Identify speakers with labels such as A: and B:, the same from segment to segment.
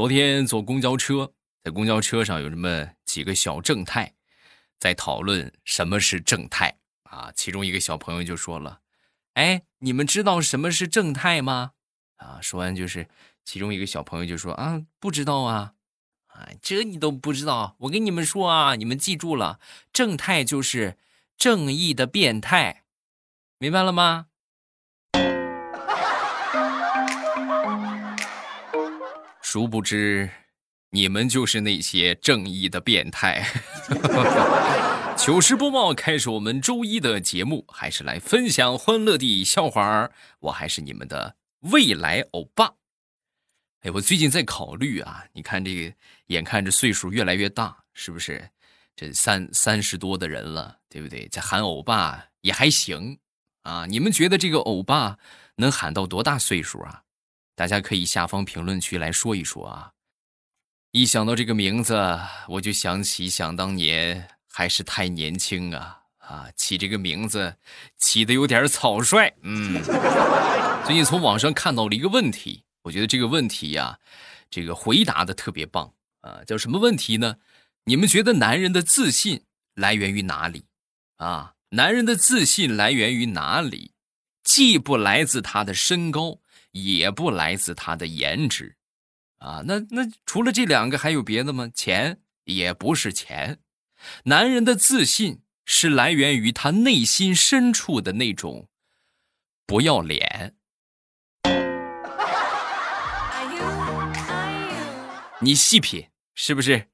A: 昨天坐公交车，在公交车上有这么几个小正太，在讨论什么是正太啊。其中一个小朋友就说了：“哎，你们知道什么是正太吗？”啊，说完就是其中一个小朋友就说：“啊，不知道啊。”啊，这你都不知道？我跟你们说啊，你们记住了，正太就是正义的变态，明白了吗？殊不知，你们就是那些正义的变态。糗事播报开始，我们周一的节目还是来分享欢乐的笑话。我还是你们的未来欧巴。哎，我最近在考虑啊，你看这个，眼看着岁数越来越大，是不是？这三三十多的人了，对不对？再喊欧巴也还行啊。你们觉得这个欧巴能喊到多大岁数啊？大家可以下方评论区来说一说啊。一想到这个名字，我就想起想当年还是太年轻啊啊！起这个名字起的有点草率。嗯，最近从网上看到了一个问题。我觉得这个问题呀，这个回答的特别棒啊！叫什么问题呢？你们觉得男人的自信来源于哪里？啊，男人的自信来源于哪里？既不来自他的身高，也不来自他的颜值，啊，那那除了这两个还有别的吗？钱也不是钱，男人的自信是来源于他内心深处的那种不要脸。你细品，是不是？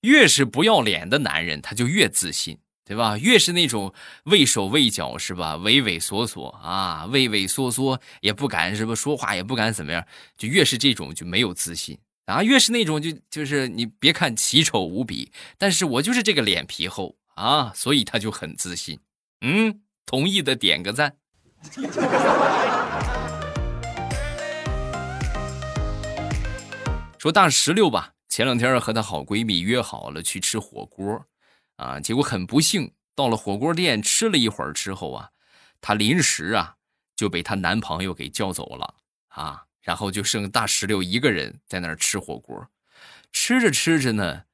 A: 越是不要脸的男人，他就越自信，对吧？越是那种畏手畏脚，是吧？畏畏缩缩啊，畏畏缩缩也不敢，是吧？说话也不敢怎么样，就越是这种就没有自信啊。越是那种就就是你别看奇丑无比，但是我就是这个脸皮厚啊，所以他就很自信。嗯，同意的点个赞。说大石榴吧，前两天和她好闺蜜约好了去吃火锅，啊，结果很不幸，到了火锅店吃了一会儿之后啊，她临时啊就被她男朋友给叫走了啊，然后就剩大石榴一个人在那儿吃火锅，吃着吃着呢，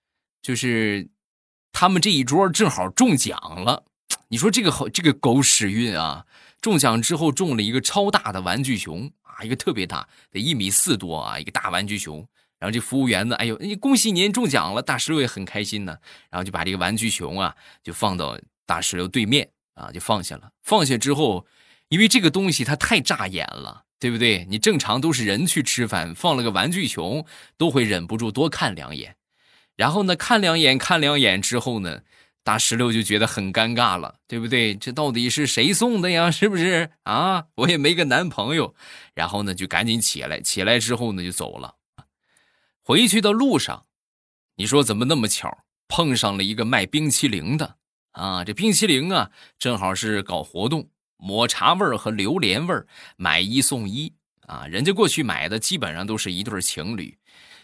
A: 就是他们这一桌正好中奖了，你说这个好这个狗屎运啊！中奖之后中了一个超大的玩具熊啊，一个特别大，得一米四多啊，一个大玩具熊。然后这服务员呢，哎呦，你恭喜您中奖了！大石榴也很开心呢。然后就把这个玩具熊啊，就放到大石榴对面啊，就放下了。放下之后，因为这个东西它太扎眼了，对不对？你正常都是人去吃饭，放了个玩具熊，都会忍不住多看两眼。然后呢，看两眼，看两眼之后呢，大石榴就觉得很尴尬了，对不对？这到底是谁送的呀？是不是啊？我也没个男朋友。然后呢，就赶紧起来，起来之后呢，就走了。回去的路上，你说怎么那么巧碰上了一个卖冰淇淋的啊？这冰淇淋啊，正好是搞活动，抹茶味儿和榴莲味儿买一送一啊！人家过去买的基本上都是一对情侣，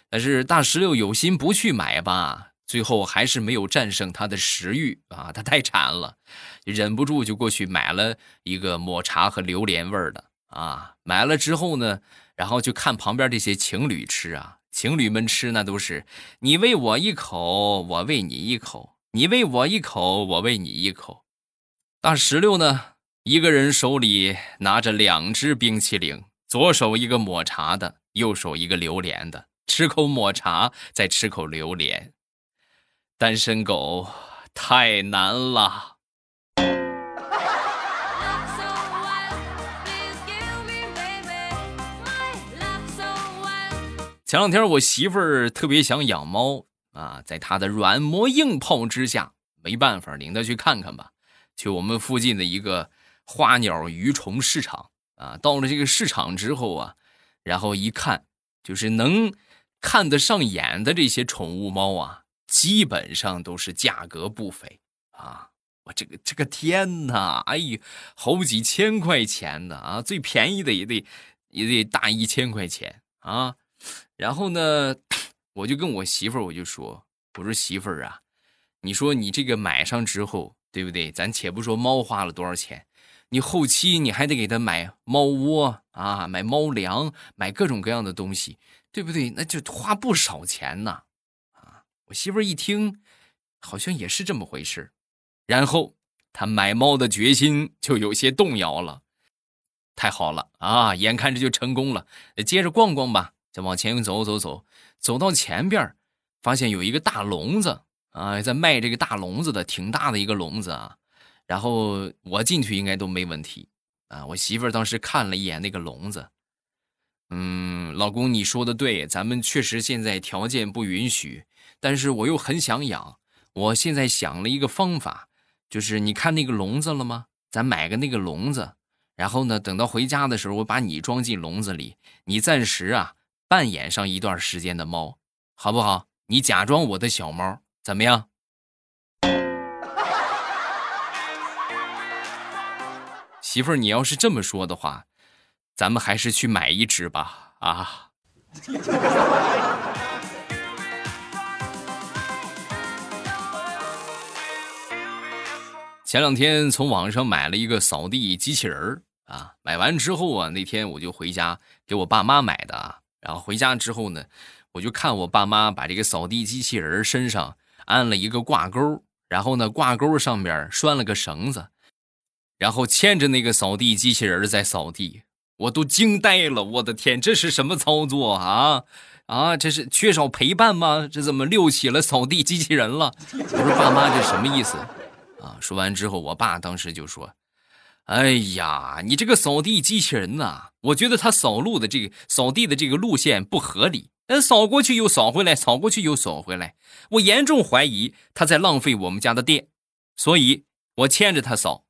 A: 但是大石榴有心不去买吧，最后还是没有战胜他的食欲啊！他太馋了，忍不住就过去买了一个抹茶和榴莲味儿的啊！买了之后呢，然后就看旁边这些情侣吃啊。情侣们吃那都是你喂我一口，我喂你一口；你喂我一口，我喂你一口。大石榴呢，一个人手里拿着两只冰淇淋，左手一个抹茶的，右手一个榴莲的，吃口抹茶，再吃口榴莲。单身狗太难了。前两天我媳妇儿特别想养猫啊，在她的软磨硬泡之下，没办法，领她去看看吧。去我们附近的一个花鸟鱼虫市场啊，到了这个市场之后啊，然后一看，就是能看得上眼的这些宠物猫啊，基本上都是价格不菲啊。我这个这个天哪，哎呀，好几千块钱的啊，最便宜的也得也得大一千块钱啊。然后呢，我就跟我媳妇儿，我就说：“我说媳妇儿啊，你说你这个买上之后，对不对？咱且不说猫花了多少钱，你后期你还得给它买猫窝啊，买猫粮，买各种各样的东西，对不对？那就花不少钱呢。啊，我媳妇儿一听，好像也是这么回事然后她买猫的决心就有些动摇了。太好了啊，眼看着就成功了，接着逛逛吧。再往前走走走，走到前边，发现有一个大笼子啊，在卖这个大笼子的，挺大的一个笼子啊。然后我进去应该都没问题啊。我媳妇儿当时看了一眼那个笼子，嗯，老公你说的对，咱们确实现在条件不允许，但是我又很想养。我现在想了一个方法，就是你看那个笼子了吗？咱买个那个笼子，然后呢，等到回家的时候，我把你装进笼子里，你暂时啊。扮演上一段时间的猫，好不好？你假装我的小猫，怎么样？媳妇儿，你要是这么说的话，咱们还是去买一只吧。啊！前两天从网上买了一个扫地机器人儿啊，买完之后啊，那天我就回家给我爸妈买的啊。然后回家之后呢，我就看我爸妈把这个扫地机器人身上安了一个挂钩，然后呢挂钩上边拴了个绳子，然后牵着那个扫地机器人在扫地，我都惊呆了！我的天，这是什么操作啊？啊，这是缺少陪伴吗？这怎么遛起了扫地机器人了？我说爸妈，这什么意思？啊！说完之后，我爸当时就说。哎呀，你这个扫地机器人呐，我觉得它扫路的这个扫地的这个路线不合理，嗯，扫过去又扫回来，扫过去又扫回来，我严重怀疑它在浪费我们家的电，所以我牵着它扫。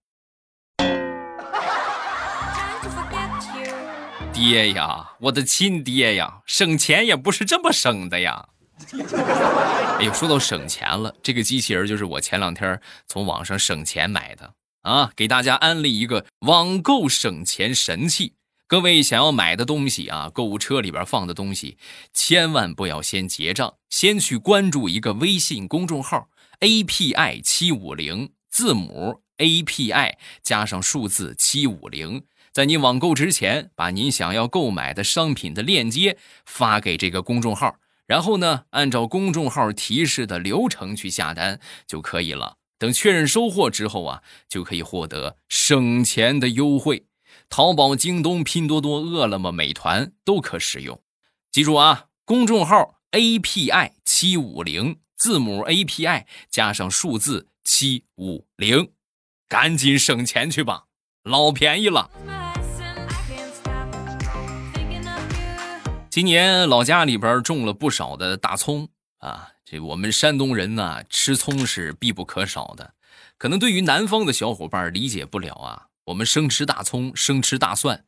A: 爹呀，我的亲爹呀，省钱也不是这么省的呀！哎呦，说到省钱了，这个机器人就是我前两天从网上省钱买的。啊，给大家安利一个网购省钱神器。各位想要买的东西啊，购物车里边放的东西，千万不要先结账，先去关注一个微信公众号 API 七五零，字母 API 加上数字七五零，在你网购之前，把您想要购买的商品的链接发给这个公众号，然后呢，按照公众号提示的流程去下单就可以了。等确认收货之后啊，就可以获得省钱的优惠。淘宝、京东、拼多多、饿了么、美团都可使用。记住啊，公众号 API 七五零，字母 API 加上数字七五零，赶紧省钱去吧，老便宜了。今年老家里边种了不少的大葱啊。这我们山东人呢，吃葱是必不可少的。可能对于南方的小伙伴理解不了啊，我们生吃大葱，生吃大蒜，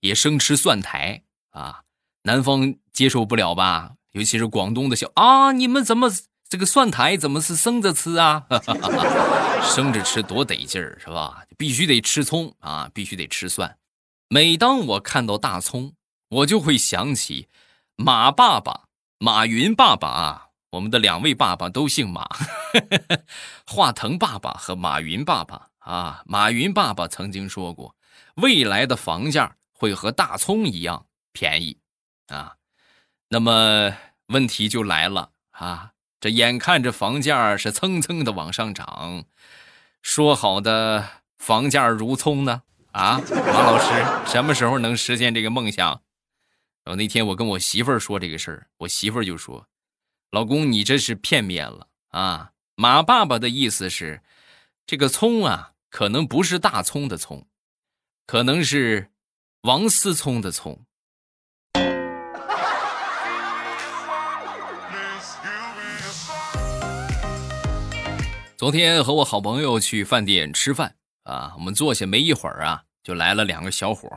A: 也生吃蒜苔啊。南方接受不了吧？尤其是广东的小啊，你们怎么这个蒜苔怎么是生着吃啊？生着吃多得劲儿是吧？必须得吃葱啊，必须得吃蒜。每当我看到大葱，我就会想起马爸爸、马云爸爸啊。我们的两位爸爸都姓马，华腾爸爸和马云爸爸啊。马云爸爸曾经说过，未来的房价会和大葱一样便宜啊。那么问题就来了啊，这眼看着房价是蹭蹭的往上涨，说好的房价如葱呢？啊，马老师什么时候能实现这个梦想？然后那天我跟我媳妇儿说这个事儿，我媳妇儿就说。老公，你这是片面了啊！马爸爸的意思是，这个葱啊，可能不是大葱的葱，可能是王思聪的葱。昨天和我好朋友去饭店吃饭啊，我们坐下没一会儿啊，就来了两个小伙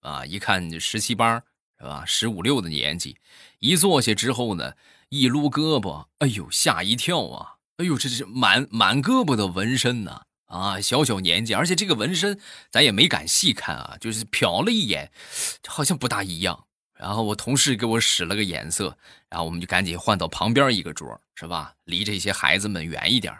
A: 啊，一看就十七八是吧，十五六的年纪，一坐下之后呢。一撸胳膊，哎呦，吓一跳啊！哎呦，这是满满胳膊的纹身呢！啊，小小年纪，而且这个纹身咱也没敢细看啊，就是瞟了一眼，好像不大一样。然后我同事给我使了个眼色，然后我们就赶紧换到旁边一个桌，是吧？离这些孩子们远一点。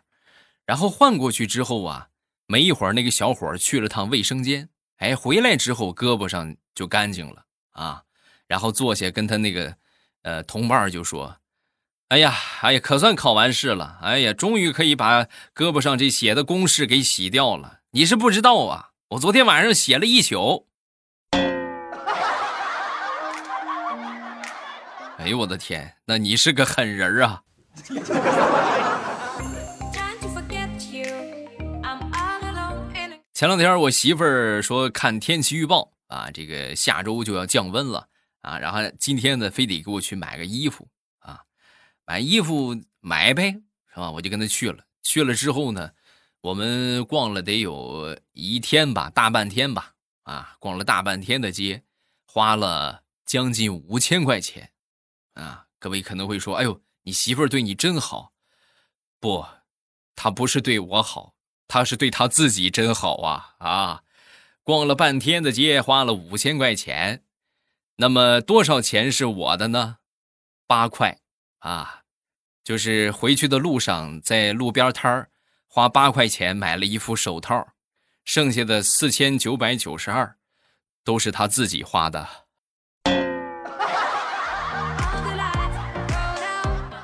A: 然后换过去之后啊，没一会儿那个小伙去了趟卫生间，哎，回来之后胳膊上就干净了啊。然后坐下跟他那个。呃，同伴就说：“哎呀，哎呀，可算考完试了，哎呀，终于可以把胳膊上这写的公式给洗掉了。你是不知道啊，我昨天晚上写了一宿。”哎呦我的天，那你是个狠人啊！前两天我媳妇儿说看天气预报啊，这个下周就要降温了啊，然后今天呢非得给我去买个衣服啊，买衣服买呗，是吧？我就跟他去了，去了之后呢，我们逛了得有一天吧，大半天吧，啊，逛了大半天的街，花了将近五千块钱。啊，各位可能会说：“哎呦，你媳妇对你真好。”不，她不是对我好，她是对她自己真好啊！啊，逛了半天的街，花了五千块钱，那么多少钱是我的呢？八块啊，就是回去的路上在路边摊儿花八块钱买了一副手套，剩下的四千九百九十二都是他自己花的。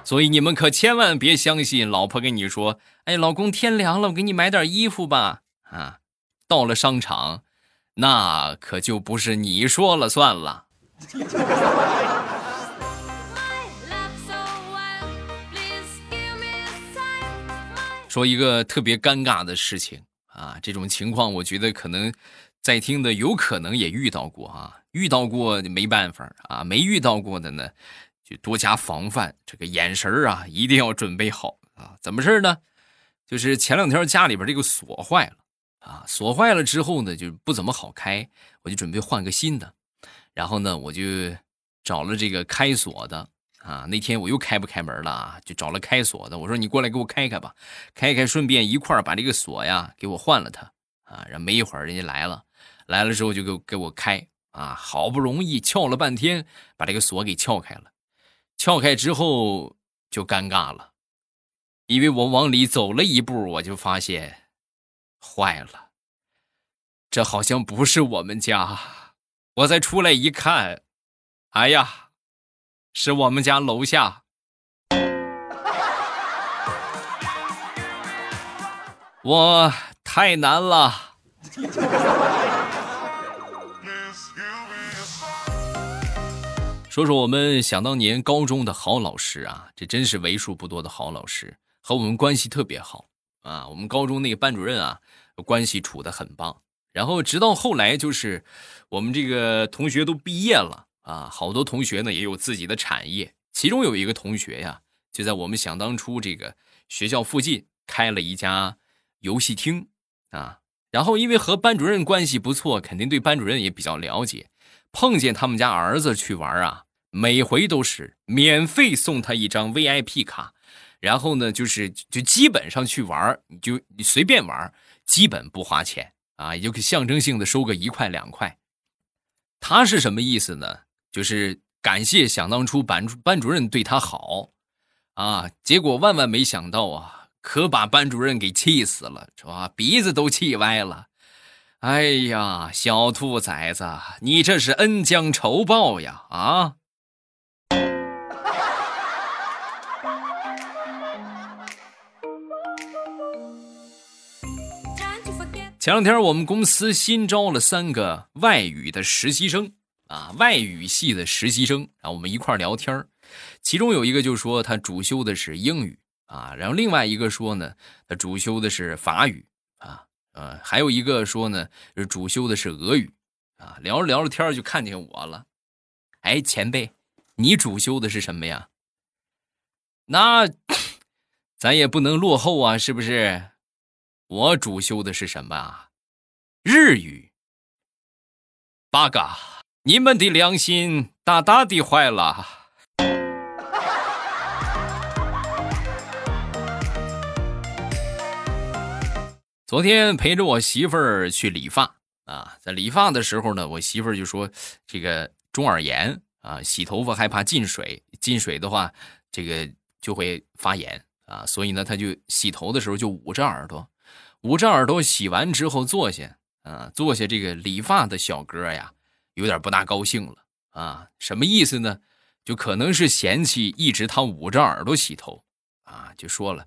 A: 所以你们可千万别相信老婆跟你说：“哎，老公，天凉了，我给你买点衣服吧。”啊，到了商场，那可就不是你说了算了。说一个特别尴尬的事情啊，这种情况我觉得可能在听的有可能也遇到过啊，遇到过没办法啊，没遇到过的呢。就多加防范，这个眼神啊，一定要准备好啊！怎么事呢？就是前两天家里边这个锁坏了啊，锁坏了之后呢，就不怎么好开，我就准备换个新的。然后呢，我就找了这个开锁的啊。那天我又开不开门了啊，就找了开锁的。我说你过来给我开开吧，开开，顺便一块把这个锁呀给我换了它啊。然后没一会儿人家来了，来了之后就给我给我开啊，好不容易撬了半天，把这个锁给撬开了。撬开之后就尴尬了，因为我往里走了一步，我就发现坏了。这好像不是我们家。我再出来一看，哎呀，是我们家楼下。我太难了。说说我们想当年高中的好老师啊，这真是为数不多的好老师，和我们关系特别好啊。我们高中那个班主任啊，关系处的很棒。然后直到后来，就是我们这个同学都毕业了啊，好多同学呢也有自己的产业。其中有一个同学呀，就在我们想当初这个学校附近开了一家游戏厅啊。然后因为和班主任关系不错，肯定对班主任也比较了解。碰见他们家儿子去玩啊，每回都是免费送他一张 VIP 卡，然后呢，就是就基本上去玩，你就你随便玩，基本不花钱啊，也就象征性的收个一块两块。他是什么意思呢？就是感谢想当初班班主任对他好啊，结果万万没想到啊，可把班主任给气死了，是吧？鼻子都气歪了。哎呀，小兔崽子，你这是恩将仇报呀！啊！前两天我们公司新招了三个外语的实习生啊，外语系的实习生，然后我们一块聊天其中有一个就说他主修的是英语啊，然后另外一个说呢，他主修的是法语啊。呃，还有一个说呢，主修的是俄语，啊，聊着聊着天就看见我了，哎，前辈，你主修的是什么呀？那咱也不能落后啊，是不是？我主修的是什么啊？日语。八嘎，你们的良心大大的坏了。昨天陪着我媳妇儿去理发啊，在理发的时候呢，我媳妇儿就说：“这个中耳炎啊，洗头发害怕进水，进水的话，这个就会发炎啊。所以呢，她就洗头的时候就捂着耳朵，捂着耳朵洗完之后坐下啊，坐下这个理发的小哥呀，有点不大高兴了啊。什么意思呢？就可能是嫌弃一直他捂着耳朵洗头，啊，就说了：“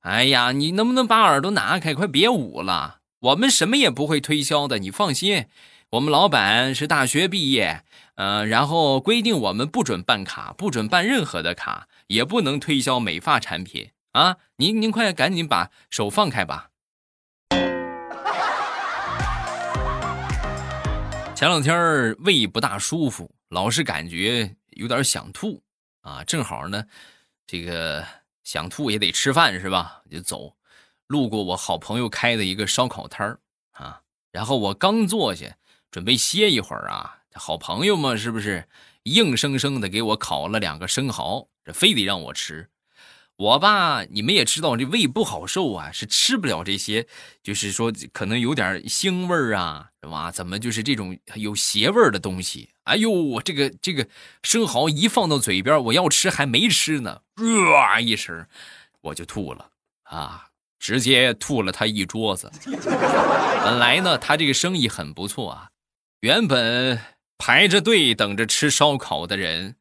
A: 哎呀，你能不能把耳朵拿开，快别捂了。我们什么也不会推销的，你放心。我们老板是大学毕业，呃，然后规定我们不准办卡，不准办任何的卡，也不能推销美发产品啊。您您快赶紧把手放开吧。”前两天胃不大舒服，老是感觉。有点想吐啊，正好呢，这个想吐也得吃饭是吧？就走，路过我好朋友开的一个烧烤摊儿啊，然后我刚坐下准备歇一会儿啊，好朋友嘛是不是硬生生的给我烤了两个生蚝，这非得让我吃。我吧，你们也知道，这胃不好受啊，是吃不了这些，就是说可能有点腥味儿啊，是吧？怎么就是这种有邪味儿的东西？哎呦，我这个这个生蚝一放到嘴边，我要吃还没吃呢，啊一声，我就吐了啊，直接吐了他一桌子。本来呢，他这个生意很不错啊，原本排着队等着吃烧烤的人，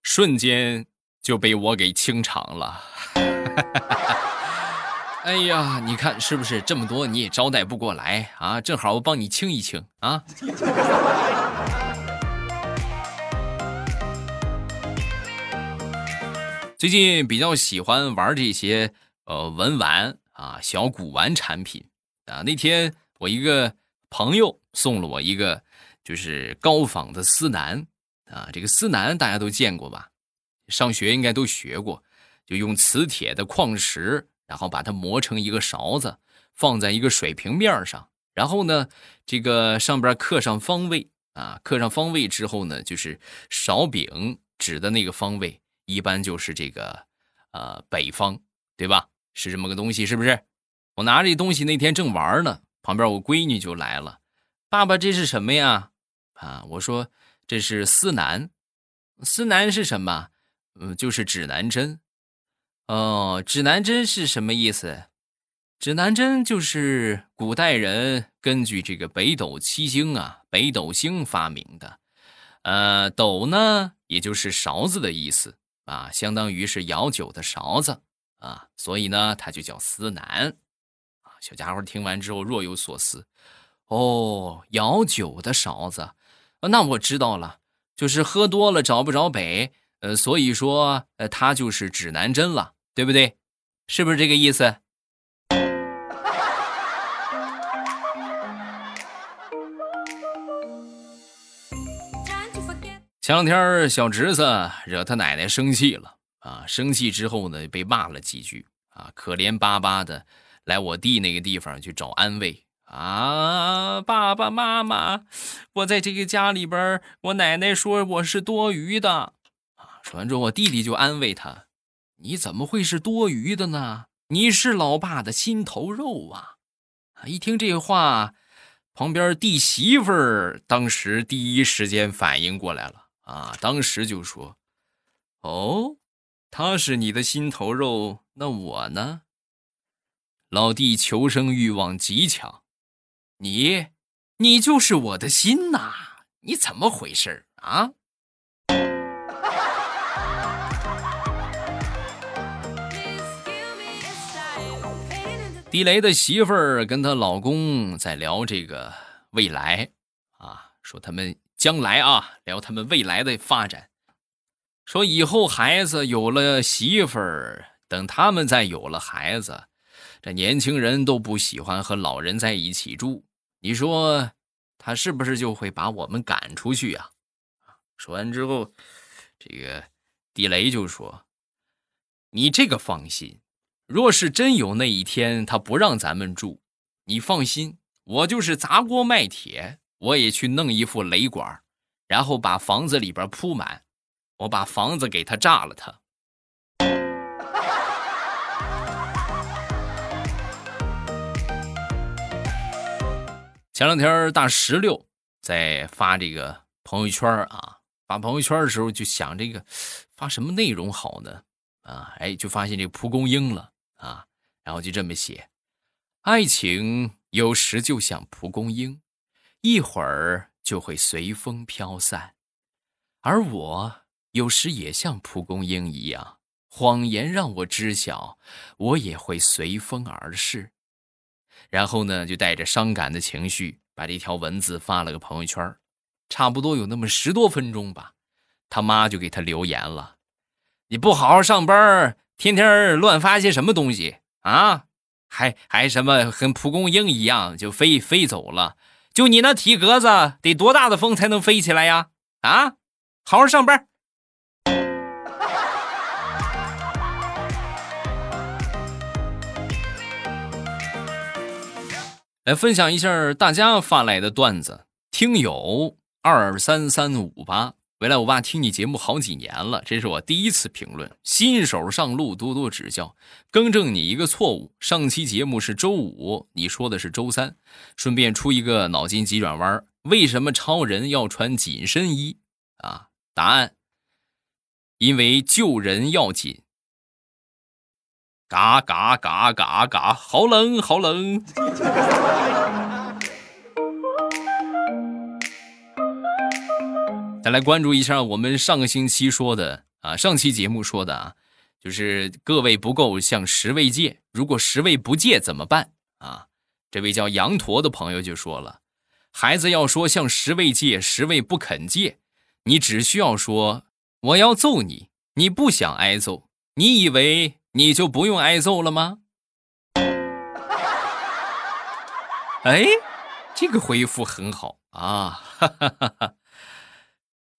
A: 瞬间就被我给清场了。哎呀，你看是不是这么多你也招待不过来啊？正好我帮你清一清啊。最近比较喜欢玩这些呃文玩啊小古玩产品啊。那天我一个朋友送了我一个就是高仿的丝楠啊，这个丝楠大家都见过吧？上学应该都学过。就用磁铁的矿石，然后把它磨成一个勺子，放在一个水平面上，然后呢，这个上边刻上方位啊，刻上方位之后呢，就是勺柄指的那个方位，一般就是这个呃北方，对吧？是这么个东西，是不是？我拿这东西那天正玩呢，旁边我闺女就来了，爸爸这是什么呀？啊，我说这是司南，司南是什么？嗯，就是指南针。哦，指南针是什么意思？指南针就是古代人根据这个北斗七星啊，北斗星发明的。呃，斗呢，也就是勺子的意思啊，相当于是舀酒的勺子啊，所以呢，它就叫司南。啊，小家伙听完之后若有所思。哦，舀酒的勺子，那我知道了，就是喝多了找不着北，呃，所以说，呃，它就是指南针了。对不对？是不是这个意思？前两天小侄子惹他奶奶生气了啊！生气之后呢，被骂了几句啊，可怜巴巴的来我弟那个地方去找安慰啊！爸爸妈妈，我在这个家里边，我奶奶说我是多余的说完之后，我弟弟就安慰他。你怎么会是多余的呢？你是老爸的心头肉啊！啊，一听这话，旁边弟媳妇儿当时第一时间反应过来了啊，当时就说：“哦，他是你的心头肉，那我呢？”老弟求生欲望极强，你，你就是我的心呐！你怎么回事啊？地雷的媳妇儿跟她老公在聊这个未来啊，说他们将来啊，聊他们未来的发展，说以后孩子有了媳妇儿，等他们再有了孩子，这年轻人都不喜欢和老人在一起住，你说他是不是就会把我们赶出去呀？说完之后，这个地雷就说：“你这个放心。”若是真有那一天，他不让咱们住，你放心，我就是砸锅卖铁，我也去弄一副雷管，然后把房子里边铺满，我把房子给他炸了。他 前两天大石榴在发这个朋友圈啊，发朋友圈的时候就想这个发什么内容好呢？啊，哎，就发现这蒲公英了。啊，然后就这么写：爱情有时就像蒲公英，一会儿就会随风飘散；而我有时也像蒲公英一样，谎言让我知晓，我也会随风而逝。然后呢，就带着伤感的情绪，把这条文字发了个朋友圈，差不多有那么十多分钟吧。他妈就给他留言了：“你不好好上班，天天乱发些什么东西啊？还还什么跟蒲公英一样就飞飞走了？就你那体格子，得多大的风才能飞起来呀？啊，好好上班。”来分享一下大家发来的段子，听友二三三五八。回来，我爸听你节目好几年了，这是我第一次评论。新手上路，多多指教，更正你一个错误。上期节目是周五，你说的是周三。顺便出一个脑筋急转弯：为什么超人要穿紧身衣啊？答案：因为救人要紧。嘎嘎嘎嘎嘎，好冷好冷。再来关注一下我们上个星期说的啊，上期节目说的啊，就是各位不够向十位借，如果十位不借怎么办啊？这位叫羊驼的朋友就说了，孩子要说向十位借，十位不肯借，你只需要说我要揍你，你不想挨揍，你以为你就不用挨揍了吗？哎，这个回复很好啊，哈哈哈哈。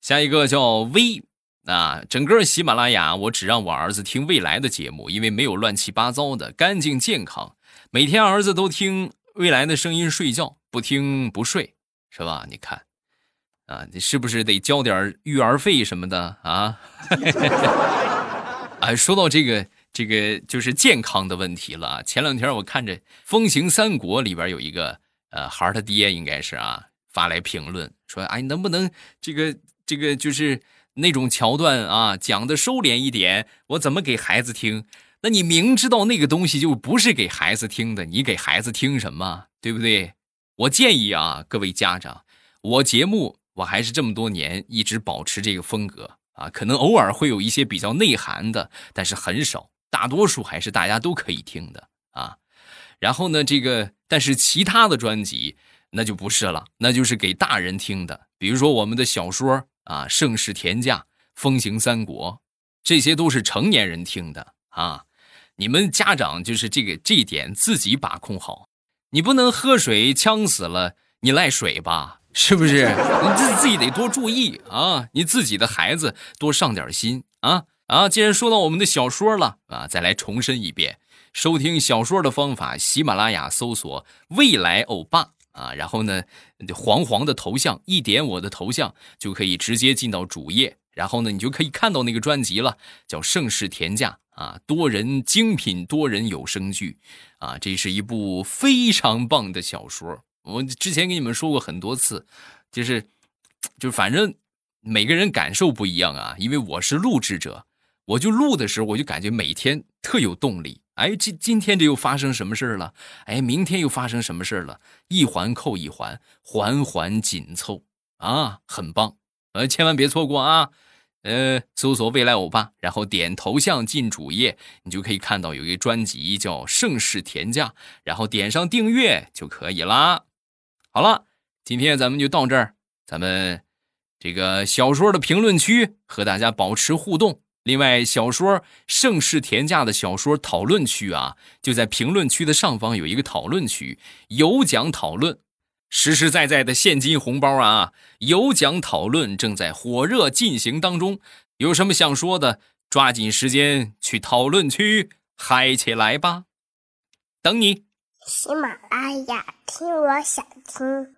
A: 下一个叫 V 啊，整个喜马拉雅我只让我儿子听未来的节目，因为没有乱七八糟的，干净健康。每天儿子都听未来的声音睡觉，不听不睡，是吧？你看，啊，你是不是得交点育儿费什么的啊？哎，说到这个这个就是健康的问题了。前两天我看着《风行三国》里边有一个呃孩他爹应该是啊发来评论说，哎，能不能这个？这个就是那种桥段啊，讲的收敛一点，我怎么给孩子听？那你明知道那个东西就不是给孩子听的，你给孩子听什么？对不对？我建议啊，各位家长，我节目我还是这么多年一直保持这个风格啊，可能偶尔会有一些比较内涵的，但是很少，大多数还是大家都可以听的啊。然后呢，这个但是其他的专辑那就不是了，那就是给大人听的，比如说我们的小说。啊，盛世田价，风行三国，这些都是成年人听的啊！你们家长就是这个这一点自己把控好，你不能喝水呛死了，你赖水吧？是不是？你自自己得多注意啊！你自己的孩子多上点心啊！啊，既然说到我们的小说了啊，再来重申一遍，收听小说的方法：喜马拉雅搜索“未来欧巴”。啊，然后呢，黄黄的头像一点我的头像就可以直接进到主页，然后呢，你就可以看到那个专辑了，叫《盛世田价》啊，多人精品多人有声剧，啊，这是一部非常棒的小说。我之前给你们说过很多次，就是，就反正每个人感受不一样啊，因为我是录制者，我就录的时候我就感觉每天特有动力。哎，今今天这又发生什么事了？哎，明天又发生什么事了？一环扣一环，环环紧凑啊，很棒！呃，千万别错过啊！呃，搜索“未来欧巴”，然后点头像进主页，你就可以看到有一个专辑叫《盛世田价》，然后点上订阅就可以啦。好了，今天咱们就到这儿，咱们这个小说的评论区和大家保持互动。另外，小说《盛世田价》的小说讨论区啊，就在评论区的上方有一个讨论区，有奖讨论，实实在在的现金红包啊！有奖讨论正在火热进行当中，有什么想说的，抓紧时间去讨论区嗨起来吧！等你。
B: 喜马拉雅，听我想听。